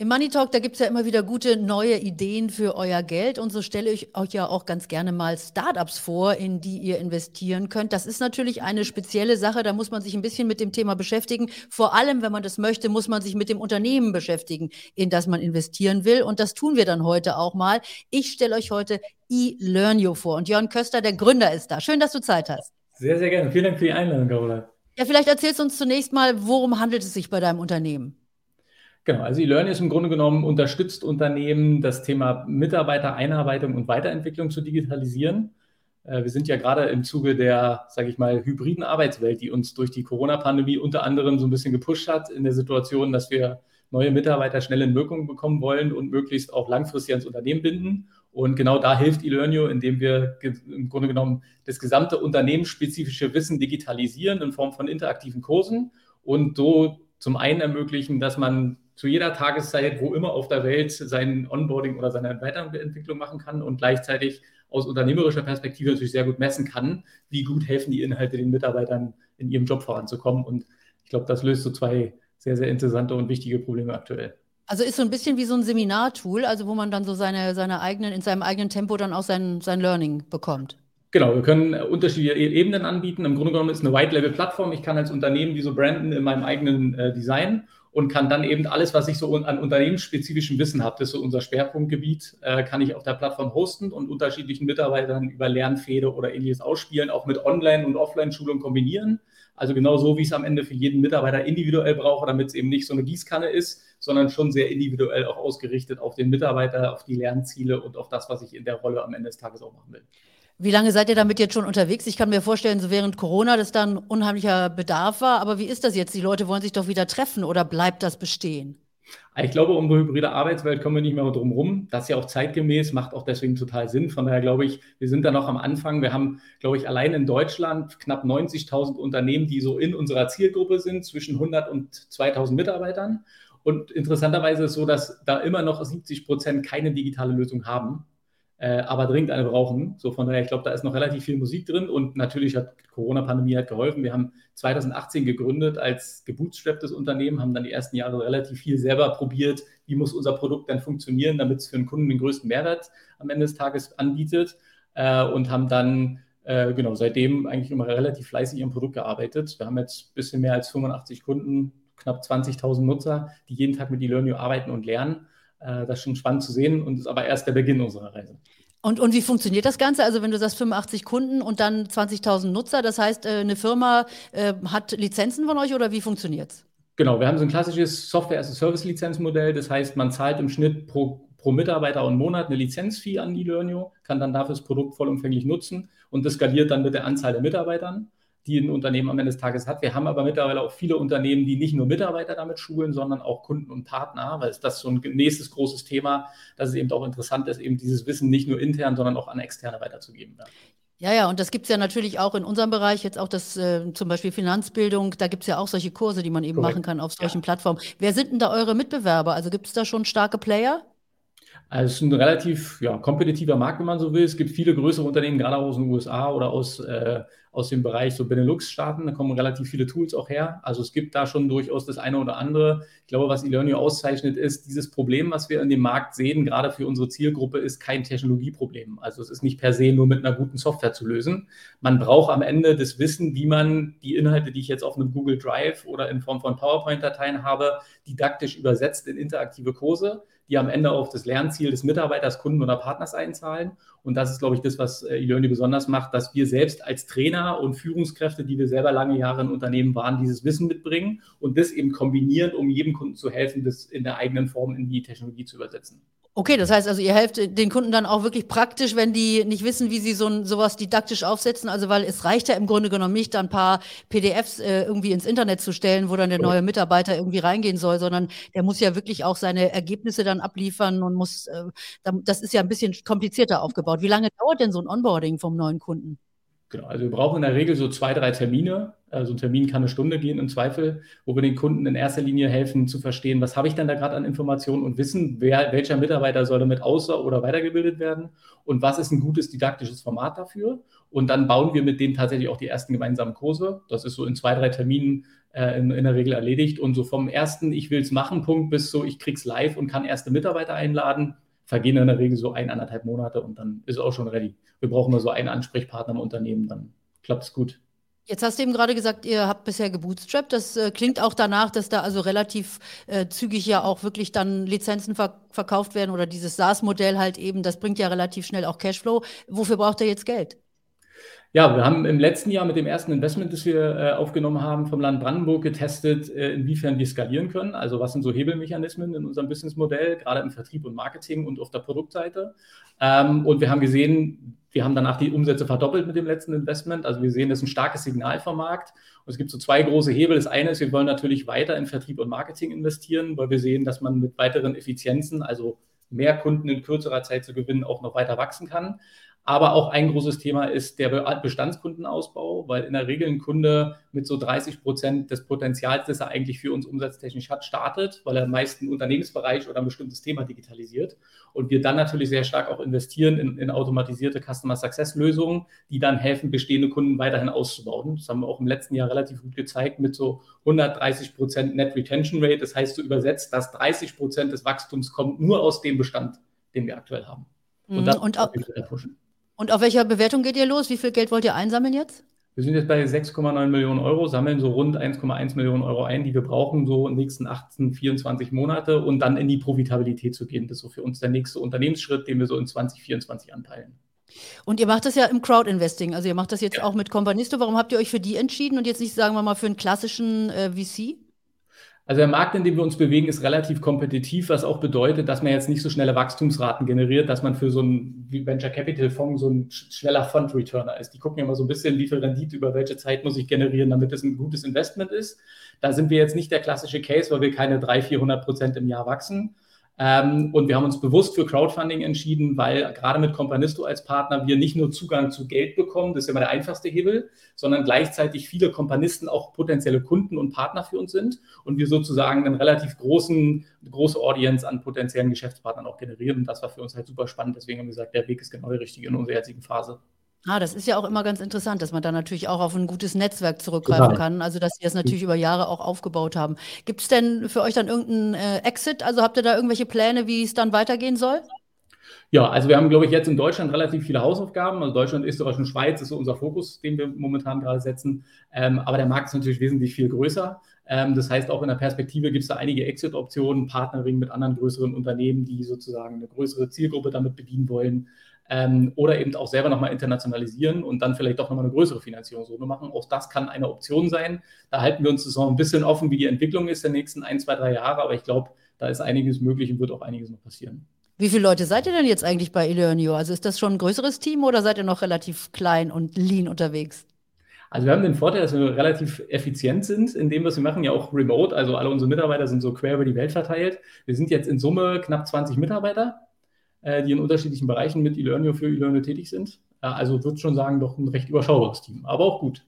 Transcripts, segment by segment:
Im Money Talk, da gibt es ja immer wieder gute neue Ideen für euer Geld und so stelle ich euch ja auch ganz gerne mal Startups vor, in die ihr investieren könnt. Das ist natürlich eine spezielle Sache, da muss man sich ein bisschen mit dem Thema beschäftigen. Vor allem, wenn man das möchte, muss man sich mit dem Unternehmen beschäftigen, in das man investieren will und das tun wir dann heute auch mal. Ich stelle euch heute eLearnio vor und Jörn Köster, der Gründer, ist da. Schön, dass du Zeit hast. Sehr, sehr gerne. Vielen Dank für die Einladung, Carola. Ja, vielleicht erzählst du uns zunächst mal, worum handelt es sich bei deinem Unternehmen? Genau, also eLearning ist im Grunde genommen unterstützt Unternehmen, das Thema Mitarbeitereinarbeitung und Weiterentwicklung zu digitalisieren. Äh, wir sind ja gerade im Zuge der, sage ich mal, hybriden Arbeitswelt, die uns durch die Corona-Pandemie unter anderem so ein bisschen gepusht hat in der Situation, dass wir neue Mitarbeiter schnell in Wirkung bekommen wollen und möglichst auch langfristig ans Unternehmen binden. Und genau da hilft eLearnio, indem wir im Grunde genommen das gesamte unternehmensspezifische Wissen digitalisieren in Form von interaktiven Kursen und so zum einen ermöglichen, dass man zu jeder Tageszeit, wo immer auf der Welt, sein Onboarding oder seine Weiterentwicklung machen kann und gleichzeitig aus unternehmerischer Perspektive natürlich sehr gut messen kann, wie gut helfen die Inhalte den Mitarbeitern in ihrem Job voranzukommen. Und ich glaube, das löst so zwei sehr, sehr interessante und wichtige Probleme aktuell. Also ist so ein bisschen wie so ein Seminartool, also wo man dann so seine, seine eigenen, in seinem eigenen Tempo dann auch sein, sein Learning bekommt. Genau, wir können unterschiedliche e-, Ebenen anbieten. Im Grunde genommen ist es eine White-Level-Plattform. Ich kann als Unternehmen die so branden in meinem eigenen äh, Design und kann dann eben alles, was ich so an unternehmensspezifischem Wissen habe, das ist so unser Schwerpunktgebiet, äh, kann ich auf der Plattform hosten und unterschiedlichen Mitarbeitern über Lernfäde oder ähnliches ausspielen, auch mit Online- und Offline-Schulung kombinieren. Also genau so, wie ich es am Ende für jeden Mitarbeiter individuell brauche, damit es eben nicht so eine Gießkanne ist, sondern schon sehr individuell auch ausgerichtet auf den Mitarbeiter, auf die Lernziele und auf das, was ich in der Rolle am Ende des Tages auch machen will. Wie lange seid ihr damit jetzt schon unterwegs? Ich kann mir vorstellen, so während Corona, dass da ein unheimlicher Bedarf war. Aber wie ist das jetzt? Die Leute wollen sich doch wieder treffen oder bleibt das bestehen? Ich glaube, um die hybride Arbeitswelt kommen wir nicht mehr drum rum. Das ist ja auch zeitgemäß, macht auch deswegen total Sinn. Von daher glaube ich, wir sind da noch am Anfang. Wir haben, glaube ich, allein in Deutschland knapp 90.000 Unternehmen, die so in unserer Zielgruppe sind, zwischen 100 und 2.000 Mitarbeitern. Und interessanterweise ist es so, dass da immer noch 70 Prozent keine digitale Lösung haben äh, aber dringend eine brauchen. So von daher, ich glaube, da ist noch relativ viel Musik drin und natürlich hat Corona-Pandemie hat geholfen. Wir haben 2018 gegründet als gebootstrapptes Unternehmen, haben dann die ersten Jahre relativ viel selber probiert, wie muss unser Produkt dann funktionieren, damit es für den Kunden den größten Mehrwert am Ende des Tages anbietet äh, und haben dann äh, genau seitdem eigentlich immer relativ fleißig am Produkt gearbeitet. Wir haben jetzt ein bisschen mehr als 85 Kunden, knapp 20.000 Nutzer, die jeden Tag mit eLearning arbeiten und lernen äh, das ist schon spannend zu sehen und ist aber erst der Beginn unserer Reise. Und, und wie funktioniert das Ganze? Also wenn du sagst 85 Kunden und dann 20.000 Nutzer, das heißt, äh, eine Firma äh, hat Lizenzen von euch oder wie funktioniert es? Genau, wir haben so ein klassisches Software-as-a-Service-Lizenzmodell. Das heißt, man zahlt im Schnitt pro, pro Mitarbeiter und Monat eine Lizenzfee an die Learnio, kann dann dafür das Produkt vollumfänglich nutzen und das skaliert dann mit der Anzahl der Mitarbeitern die ein Unternehmen am Ende des Tages hat. Wir haben aber mittlerweile auch viele Unternehmen, die nicht nur Mitarbeiter damit schulen, sondern auch Kunden und Partner, weil es das so ein nächstes großes Thema, dass es eben auch interessant ist, eben dieses Wissen nicht nur intern, sondern auch an Externe weiterzugeben. Ja. Ja, ja, und das gibt es ja natürlich auch in unserem Bereich, jetzt auch das äh, zum Beispiel Finanzbildung, da gibt es ja auch solche Kurse, die man eben Correct. machen kann auf solchen ja. Plattformen. Wer sind denn da eure Mitbewerber? Also gibt es da schon starke Player? Also es ist ein relativ ja, kompetitiver Markt, wenn man so will. Es gibt viele größere Unternehmen, gerade aus den USA oder aus, äh, aus dem Bereich so Benelux-Staaten. Da kommen relativ viele Tools auch her. Also es gibt da schon durchaus das eine oder andere. Ich glaube, was eLearning auszeichnet, ist dieses Problem, was wir in dem Markt sehen, gerade für unsere Zielgruppe, ist kein Technologieproblem. Also es ist nicht per se nur mit einer guten Software zu lösen. Man braucht am Ende das Wissen, wie man die Inhalte, die ich jetzt auf einem Google Drive oder in Form von PowerPoint-Dateien habe, didaktisch übersetzt in interaktive Kurse die am Ende auf das Lernziel des Mitarbeiters, Kunden oder Partners einzahlen. Und das ist, glaube ich, das, was äh, eLearning besonders macht, dass wir selbst als Trainer und Führungskräfte, die wir selber lange Jahre in Unternehmen waren, dieses Wissen mitbringen und das eben kombinieren, um jedem Kunden zu helfen, das in der eigenen Form in die Technologie zu übersetzen. Okay, das heißt also, ihr helft den Kunden dann auch wirklich praktisch, wenn die nicht wissen, wie sie so ein, sowas didaktisch aufsetzen. Also, weil es reicht ja im Grunde genommen nicht, da ein paar PDFs äh, irgendwie ins Internet zu stellen, wo dann der neue Mitarbeiter irgendwie reingehen soll, sondern der muss ja wirklich auch seine Ergebnisse dann abliefern und muss, äh, das ist ja ein bisschen komplizierter aufgebaut. Wie lange dauert denn so ein Onboarding vom neuen Kunden? Genau, also wir brauchen in der Regel so zwei, drei Termine. Also ein Termin kann eine Stunde gehen im Zweifel, wo wir den Kunden in erster Linie helfen zu verstehen, was habe ich denn da gerade an Informationen und wissen, wer, welcher Mitarbeiter soll damit außer- oder weitergebildet werden und was ist ein gutes didaktisches Format dafür. Und dann bauen wir mit denen tatsächlich auch die ersten gemeinsamen Kurse. Das ist so in zwei, drei Terminen äh, in, in, der Regel erledigt. Und so vom ersten, ich will es machen, Punkt bis so, ich krieg's live und kann erste Mitarbeiter einladen, vergehen in der Regel so eineinhalb Monate und dann ist es auch schon ready. Wir brauchen nur so einen Ansprechpartner im Unternehmen, dann klappt es gut. Jetzt hast du eben gerade gesagt, ihr habt bisher gebootstrapped. Das äh, klingt auch danach, dass da also relativ äh, zügig ja auch wirklich dann Lizenzen ver verkauft werden oder dieses SaaS-Modell halt eben, das bringt ja relativ schnell auch Cashflow. Wofür braucht ihr jetzt Geld? Ja, wir haben im letzten Jahr mit dem ersten Investment, das wir äh, aufgenommen haben, vom Land Brandenburg getestet, äh, inwiefern wir skalieren können. Also was sind so Hebelmechanismen in unserem Businessmodell, gerade im Vertrieb und Marketing und auf der Produktseite. Ähm, und wir haben gesehen, wir haben danach die Umsätze verdoppelt mit dem letzten Investment. Also wir sehen, das ist ein starkes Signal vom Markt. Und es gibt so zwei große Hebel. Das eine ist, wir wollen natürlich weiter in Vertrieb und Marketing investieren, weil wir sehen, dass man mit weiteren Effizienzen, also mehr Kunden in kürzerer Zeit zu gewinnen, auch noch weiter wachsen kann. Aber auch ein großes Thema ist der Bestandskundenausbau, weil in der Regel ein Kunde mit so 30 Prozent des Potenzials, das er eigentlich für uns umsatztechnisch hat, startet, weil er meist einen Unternehmensbereich oder ein bestimmtes Thema digitalisiert. Und wir dann natürlich sehr stark auch investieren in, in automatisierte Customer Success Lösungen, die dann helfen, bestehende Kunden weiterhin auszubauen. Das haben wir auch im letzten Jahr relativ gut gezeigt mit so 130 Prozent Net Retention Rate. Das heißt so übersetzt, dass 30 Prozent des Wachstums kommt nur aus dem Bestand, den wir aktuell haben. Und, mhm. das und auch, pushen. Und auf welcher Bewertung geht ihr los? Wie viel Geld wollt ihr einsammeln jetzt? Wir sind jetzt bei 6,9 Millionen Euro, sammeln so rund 1,1 Millionen Euro ein, die wir brauchen, so in den nächsten 18, 24 Monate und dann in die Profitabilität zu gehen. Das ist so für uns der nächste Unternehmensschritt, den wir so in 2024 anpeilen. Und ihr macht das ja im Crowd-Investing, also ihr macht das jetzt ja. auch mit Companisto. Warum habt ihr euch für die entschieden und jetzt nicht, sagen wir mal, für einen klassischen äh, VC? Also der Markt, in dem wir uns bewegen, ist relativ kompetitiv, was auch bedeutet, dass man jetzt nicht so schnelle Wachstumsraten generiert, dass man für so einen Venture Capital Fonds so ein schneller Fund Returner ist. Die gucken ja immer so ein bisschen, wie viel Rendite über welche Zeit muss ich generieren, damit es ein gutes Investment ist. Da sind wir jetzt nicht der klassische Case, weil wir keine 300, 400 Prozent im Jahr wachsen, und wir haben uns bewusst für Crowdfunding entschieden, weil gerade mit Companisto als Partner wir nicht nur Zugang zu Geld bekommen, das ist immer der einfachste Hebel, sondern gleichzeitig viele Kompanisten auch potenzielle Kunden und Partner für uns sind und wir sozusagen einen relativ großen, große Audience an potenziellen Geschäftspartnern auch generieren. Und das war für uns halt super spannend. Deswegen haben wir gesagt, der Weg ist genau der richtige in unserer jetzigen Phase. Ah, das ist ja auch immer ganz interessant, dass man da natürlich auch auf ein gutes Netzwerk zurückgreifen Total. kann. Also, dass Sie das natürlich über Jahre auch aufgebaut haben. Gibt es denn für euch dann irgendeinen äh, Exit? Also habt ihr da irgendwelche Pläne, wie es dann weitergehen soll? Ja, also wir haben, glaube ich, jetzt in Deutschland relativ viele Hausaufgaben. Also Deutschland, Österreich und Schweiz ist so unser Fokus, den wir momentan gerade setzen. Ähm, aber der Markt ist natürlich wesentlich viel größer. Ähm, das heißt, auch in der Perspektive gibt es da einige Exit-Optionen, Partnering mit anderen größeren Unternehmen, die sozusagen eine größere Zielgruppe damit bedienen wollen ähm, oder eben auch selber nochmal internationalisieren und dann vielleicht doch nochmal eine größere Finanzierungsrunde machen. Auch das kann eine Option sein. Da halten wir uns noch ein bisschen offen, wie die Entwicklung ist der nächsten ein, zwei, drei Jahre, aber ich glaube, da ist einiges möglich und wird auch einiges noch passieren. Wie viele Leute seid ihr denn jetzt eigentlich bei Eleonio? Also ist das schon ein größeres Team oder seid ihr noch relativ klein und lean unterwegs? Also wir haben den Vorteil, dass wir relativ effizient sind in dem, was wir machen, ja auch remote. Also alle unsere Mitarbeiter sind so quer über die Welt verteilt. Wir sind jetzt in Summe knapp 20 Mitarbeiter äh, die in unterschiedlichen Bereichen mit eLearnio für eLearnio tätig sind. Äh, also würde schon sagen, doch ein recht überschaubares Team, aber auch gut.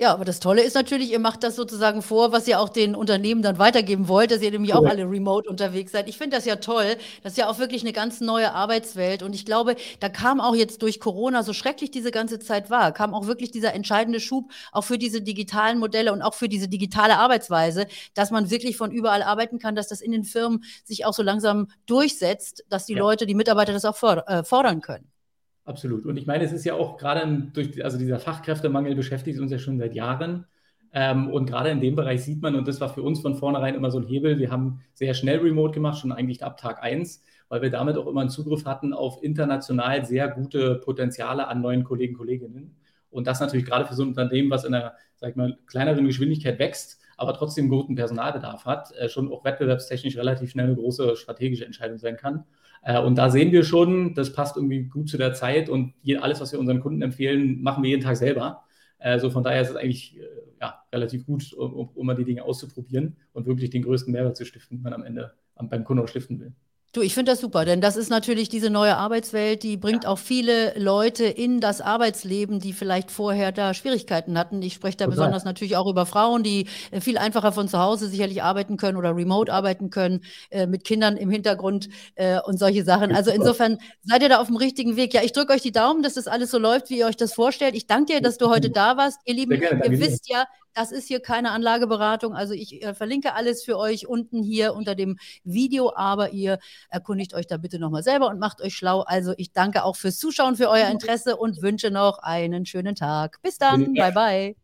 Ja, aber das Tolle ist natürlich, ihr macht das sozusagen vor, was ihr auch den Unternehmen dann weitergeben wollt, dass ihr nämlich auch alle remote unterwegs seid. Ich finde das ja toll. Das ist ja auch wirklich eine ganz neue Arbeitswelt. Und ich glaube, da kam auch jetzt durch Corona, so schrecklich diese ganze Zeit war, kam auch wirklich dieser entscheidende Schub auch für diese digitalen Modelle und auch für diese digitale Arbeitsweise, dass man wirklich von überall arbeiten kann, dass das in den Firmen sich auch so langsam durchsetzt, dass die ja. Leute, die Mitarbeiter das auch äh, fordern können. Absolut. Und ich meine, es ist ja auch gerade durch, also dieser Fachkräftemangel beschäftigt uns ja schon seit Jahren. Ähm, und gerade in dem Bereich sieht man, und das war für uns von vornherein immer so ein Hebel, wir haben sehr schnell Remote gemacht, schon eigentlich ab Tag 1, weil wir damit auch immer einen Zugriff hatten auf international sehr gute Potenziale an neuen Kollegen, Kolleginnen. Und das natürlich gerade für so ein Unternehmen, was in einer, sag ich mal, kleineren Geschwindigkeit wächst, aber trotzdem guten Personalbedarf hat, äh, schon auch wettbewerbstechnisch relativ schnell eine große strategische Entscheidung sein kann. Äh, und da sehen wir schon, das passt irgendwie gut zu der Zeit und alles, was wir unseren Kunden empfehlen, machen wir jeden Tag selber. Also von daher ist es eigentlich äh, ja, relativ gut, um, um mal die Dinge auszuprobieren und wirklich den größten Mehrwert zu stiften, den man am Ende beim Kunden auch stiften will. Du, ich finde das super, denn das ist natürlich diese neue Arbeitswelt, die bringt auch viele Leute in das Arbeitsleben, die vielleicht vorher da Schwierigkeiten hatten. Ich spreche da Total. besonders natürlich auch über Frauen, die äh, viel einfacher von zu Hause sicherlich arbeiten können oder remote arbeiten können, äh, mit Kindern im Hintergrund äh, und solche Sachen. Also insofern seid ihr da auf dem richtigen Weg. Ja, ich drücke euch die Daumen, dass das alles so läuft, wie ihr euch das vorstellt. Ich danke dir, dass du heute da warst. Ihr Lieben, ihr wisst ja, das ist hier keine Anlageberatung. Also ich äh, verlinke alles für euch unten hier unter dem Video, aber ihr erkundigt euch da bitte nochmal selber und macht euch schlau. Also ich danke auch fürs Zuschauen, für euer Interesse und wünsche noch einen schönen Tag. Bis dann. Bye, bye.